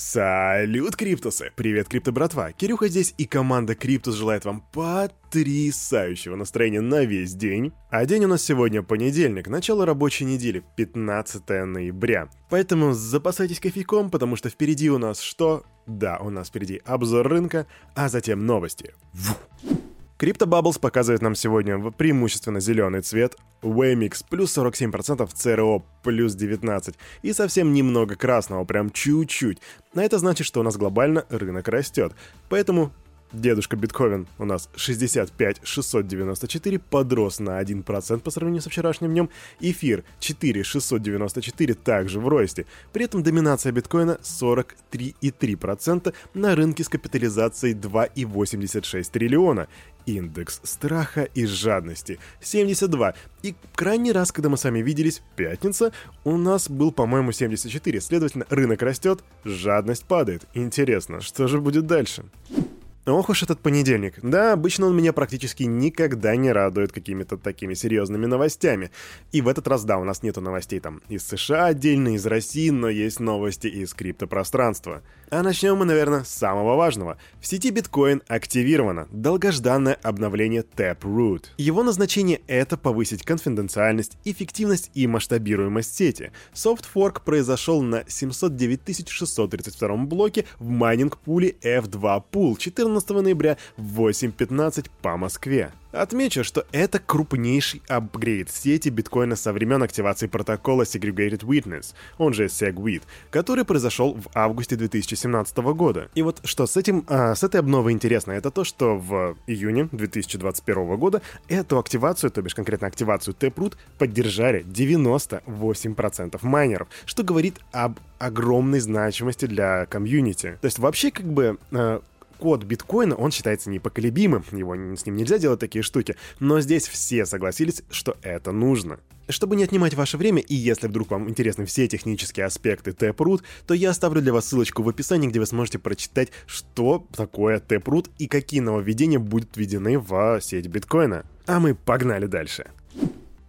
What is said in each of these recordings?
Салют, Криптусы! Привет, Крипто братва! Кирюха здесь и команда Криптус желает вам потрясающего настроения на весь день. А день у нас сегодня понедельник, начало рабочей недели, 15 ноября. Поэтому запасайтесь кофейком, потому что впереди у нас что? Да, у нас впереди обзор рынка, а затем новости. Фу. Crypto Bubbles показывает нам сегодня преимущественно зеленый цвет, Wemix плюс 47%, CRO плюс 19% и совсем немного красного, прям чуть-чуть. А это значит, что у нас глобально рынок растет. Поэтому Дедушка Битховен у нас 65 694, подрос на 1% по сравнению со вчерашним днем. Эфир 4 694, также в росте. При этом доминация биткоина 43,3% на рынке с капитализацией 2,86 триллиона. Индекс страха и жадности 72. И крайний раз, когда мы с вами виделись, пятница, у нас был, по-моему, 74. Следовательно, рынок растет, жадность падает. Интересно, что же будет дальше? Ох уж этот понедельник. Да, обычно он меня практически никогда не радует какими-то такими серьезными новостями. И в этот раз, да, у нас нету новостей там из США отдельно, из России, но есть новости из криптопространства. А начнем мы, наверное, с самого важного. В сети биткоин активировано долгожданное обновление Taproot. Его назначение это повысить конфиденциальность, эффективность и масштабируемость сети. Софтфорк произошел на 709 632 блоке в майнинг-пуле F2 Pool 14 14 ноября в 8.15 по Москве. Отмечу, что это крупнейший апгрейд сети биткоина со времен активации протокола Segregated Witness, он же SegWit, который произошел в августе 2017 года. И вот что с этим, а, с этой обновой интересно, это то, что в июне 2021 года эту активацию, то бишь конкретно активацию Taproot, поддержали 98% майнеров, что говорит об огромной значимости для комьюнити. То есть вообще как бы э, код биткоина, он считается непоколебимым, его, с ним нельзя делать такие штуки, но здесь все согласились, что это нужно. Чтобы не отнимать ваше время, и если вдруг вам интересны все технические аспекты Taproot, то я оставлю для вас ссылочку в описании, где вы сможете прочитать, что такое Taproot и какие нововведения будут введены в сеть биткоина. А мы погнали дальше.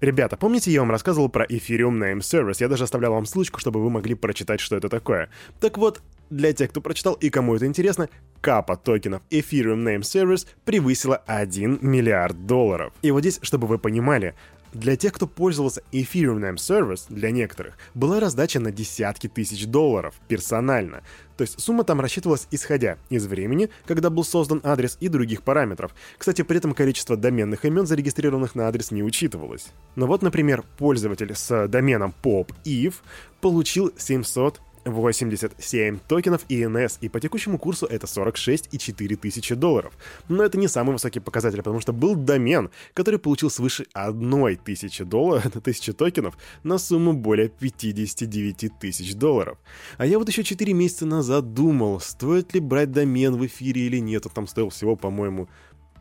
Ребята, помните, я вам рассказывал про Ethereum Name Service? Я даже оставлял вам ссылочку, чтобы вы могли прочитать, что это такое. Так вот, для тех, кто прочитал и кому это интересно, капа токенов Ethereum Name Service превысила 1 миллиард долларов. И вот здесь, чтобы вы понимали, для тех, кто пользовался Ethereum Name Service, для некоторых, была раздача на десятки тысяч долларов персонально. То есть сумма там рассчитывалась исходя из времени, когда был создан адрес и других параметров. Кстати, при этом количество доменных имен, зарегистрированных на адрес, не учитывалось. Но вот, например, пользователь с доменом PopEve получил 700 87 токенов ENS, и по текущему курсу это 46,4 тысячи долларов. Но это не самый высокий показатель, потому что был домен, который получил свыше 1 тысячи долларов, тысячи токенов на сумму более 59 тысяч долларов. А я вот еще 4 месяца назад думал, стоит ли брать домен в эфире или нет, он там стоил всего, по-моему,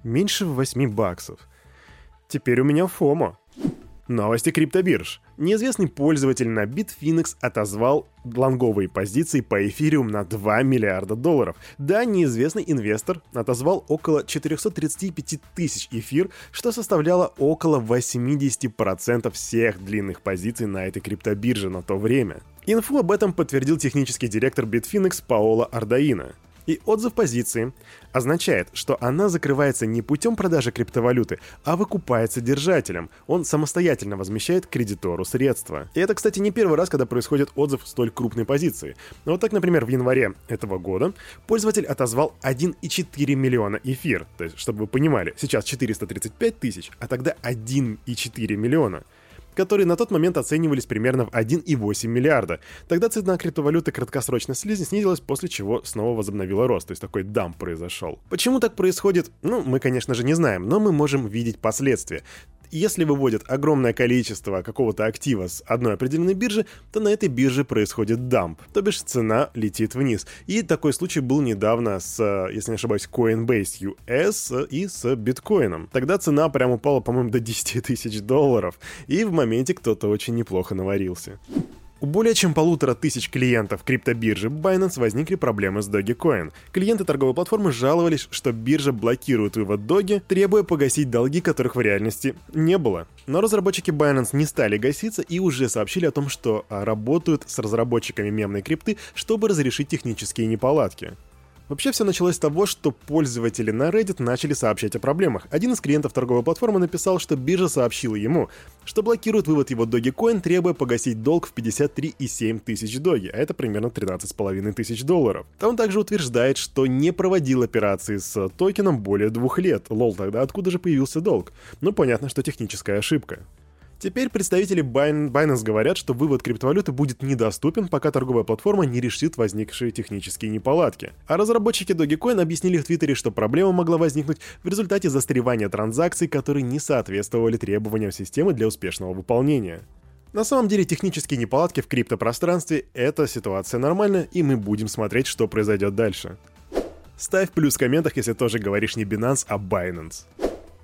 меньше 8 баксов. Теперь у меня фомо. Новости криптобирж. Неизвестный пользователь на Bitfinex отозвал лонговые позиции по эфириум на 2 миллиарда долларов. Да, неизвестный инвестор отозвал около 435 тысяч эфир, что составляло около 80% всех длинных позиций на этой криптобирже на то время. Инфу об этом подтвердил технический директор Bitfinex Паоло Ардаина. И отзыв позиции означает, что она закрывается не путем продажи криптовалюты, а выкупается держателем. Он самостоятельно возмещает кредитору средства. И это, кстати, не первый раз, когда происходит отзыв столь крупной позиции. Вот так, например, в январе этого года пользователь отозвал 1,4 миллиона эфир. То есть, чтобы вы понимали, сейчас 435 тысяч, а тогда 1,4 миллиона которые на тот момент оценивались примерно в 1,8 миллиарда. Тогда цена криптовалюты краткосрочно снизилась, после чего снова возобновила рост, то есть такой дамп произошел. Почему так происходит? Ну, мы, конечно же, не знаем, но мы можем видеть последствия если выводят огромное количество какого-то актива с одной определенной биржи, то на этой бирже происходит дамп, то бишь цена летит вниз. И такой случай был недавно с, если не ошибаюсь, Coinbase US и с биткоином. Тогда цена прям упала, по-моему, до 10 тысяч долларов. И в моменте кто-то очень неплохо наварился. У более чем полутора тысяч клиентов криптобиржи Binance возникли проблемы с Dogecoin. Клиенты торговой платформы жаловались, что биржа блокирует вывод Доги, требуя погасить долги, которых в реальности не было. Но разработчики Binance не стали гаситься и уже сообщили о том, что а, работают с разработчиками мемной крипты, чтобы разрешить технические неполадки. Вообще все началось с того, что пользователи на Reddit начали сообщать о проблемах. Один из клиентов торговой платформы написал, что биржа сообщила ему, что блокирует вывод его Dogecoin, требуя погасить долг в 53,7 тысяч доги, а это примерно 13,5 тысяч долларов. Он также утверждает, что не проводил операции с токеном более двух лет. Лол, тогда откуда же появился долг? Ну, понятно, что техническая ошибка. Теперь представители Binance говорят, что вывод криптовалюты будет недоступен, пока торговая платформа не решит возникшие технические неполадки. А разработчики Dogecoin объяснили в Твиттере, что проблема могла возникнуть в результате застревания транзакций, которые не соответствовали требованиям системы для успешного выполнения. На самом деле технические неполадки в криптопространстве — это ситуация нормальная, и мы будем смотреть, что произойдет дальше. Ставь плюс в комментах, если тоже говоришь не Binance, а Binance.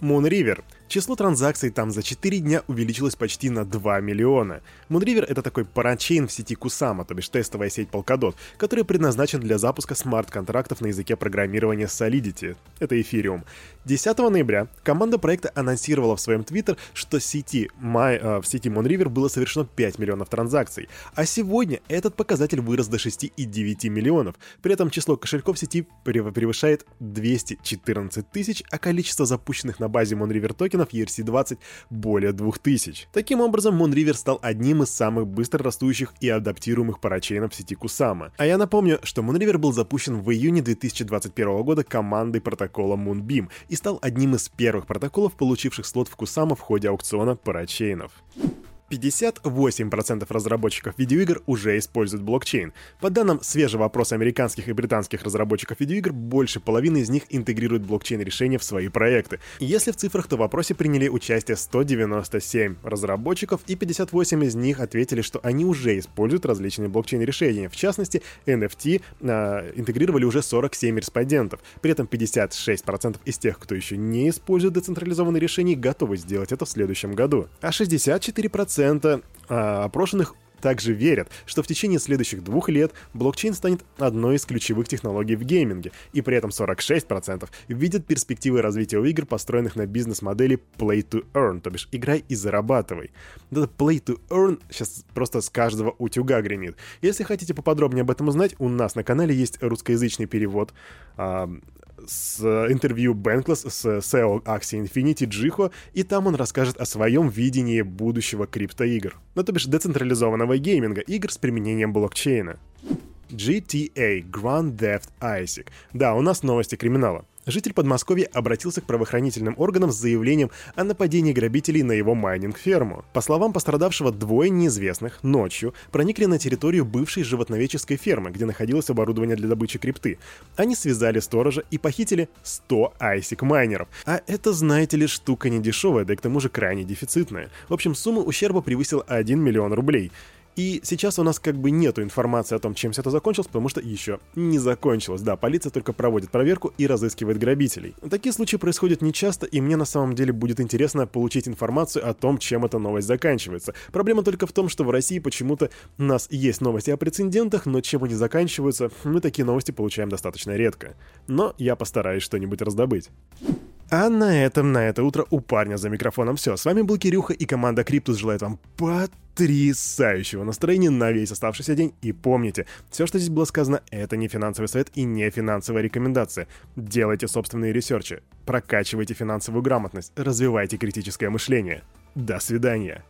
Moonriver Число транзакций там за 4 дня увеличилось почти на 2 миллиона. Moonriver — это такой парачейн в сети Kusama, то бишь тестовая сеть Polkadot, который предназначен для запуска смарт-контрактов на языке программирования Solidity. Это Ethereum. 10 ноября команда проекта анонсировала в своем твиттер, что сети My, э, в сети Moonriver было совершено 5 миллионов транзакций, а сегодня этот показатель вырос до 6,9 миллионов. При этом число кошельков сети превышает 214 тысяч, а количество запущенных на базе Moonriver токен токенов ERC-20 более 2000. Таким образом, Moonriver стал одним из самых быстро растущих и адаптируемых парачейнов в сети Kusama. А я напомню, что Moonriver был запущен в июне 2021 года командой протокола Moonbeam и стал одним из первых протоколов, получивших слот в Kusama в ходе аукциона парачейнов. 58% разработчиков видеоигр уже используют блокчейн. По данным свежего опроса американских и британских разработчиков видеоигр, больше половины из них интегрируют блокчейн-решения в свои проекты. Если в цифрах, то в опросе приняли участие 197 разработчиков, и 58 из них ответили, что они уже используют различные блокчейн-решения. В частности, NFT э, интегрировали уже 47 респондентов. При этом 56% из тех, кто еще не использует децентрализованные решения, готовы сделать это в следующем году. А 64% 3% а, опрошенных также верят, что в течение следующих двух лет блокчейн станет одной из ключевых технологий в гейминге, и при этом 46% видят перспективы развития игр, построенных на бизнес-модели Play to Earn, то бишь играй и зарабатывай. Это Play to Earn сейчас просто с каждого утюга гремит. Если хотите поподробнее об этом узнать, у нас на канале есть русскоязычный перевод с интервью Бенклес с SEO Axie Infinity Джихо, и там он расскажет о своем видении будущего криптоигр. Ну, то бишь децентрализованного гейминга, игр с применением блокчейна. GTA Grand Theft Isaac. Да, у нас новости криминала. Житель Подмосковья обратился к правоохранительным органам с заявлением о нападении грабителей на его майнинг-ферму. По словам пострадавшего, двое неизвестных ночью проникли на территорию бывшей животноведческой фермы, где находилось оборудование для добычи крипты. Они связали сторожа и похитили 100 айсик-майнеров. А это, знаете ли, штука не дешевая, да и к тому же крайне дефицитная. В общем, сумма ущерба превысила 1 миллион рублей. И сейчас у нас как бы нету информации о том, чем все это закончилось, потому что еще не закончилось. Да, полиция только проводит проверку и разыскивает грабителей. Такие случаи происходят нечасто, и мне на самом деле будет интересно получить информацию о том, чем эта новость заканчивается. Проблема только в том, что в России почему-то у нас есть новости о прецедентах, но чем они заканчиваются, мы такие новости получаем достаточно редко. Но я постараюсь что-нибудь раздобыть. А на этом, на это утро у парня за микрофоном все. С вами был Кирюха и команда Криптус желает вам потрясающего настроения на весь оставшийся день. И помните, все, что здесь было сказано, это не финансовый совет и не финансовая рекомендация. Делайте собственные ресерчи, прокачивайте финансовую грамотность, развивайте критическое мышление. До свидания.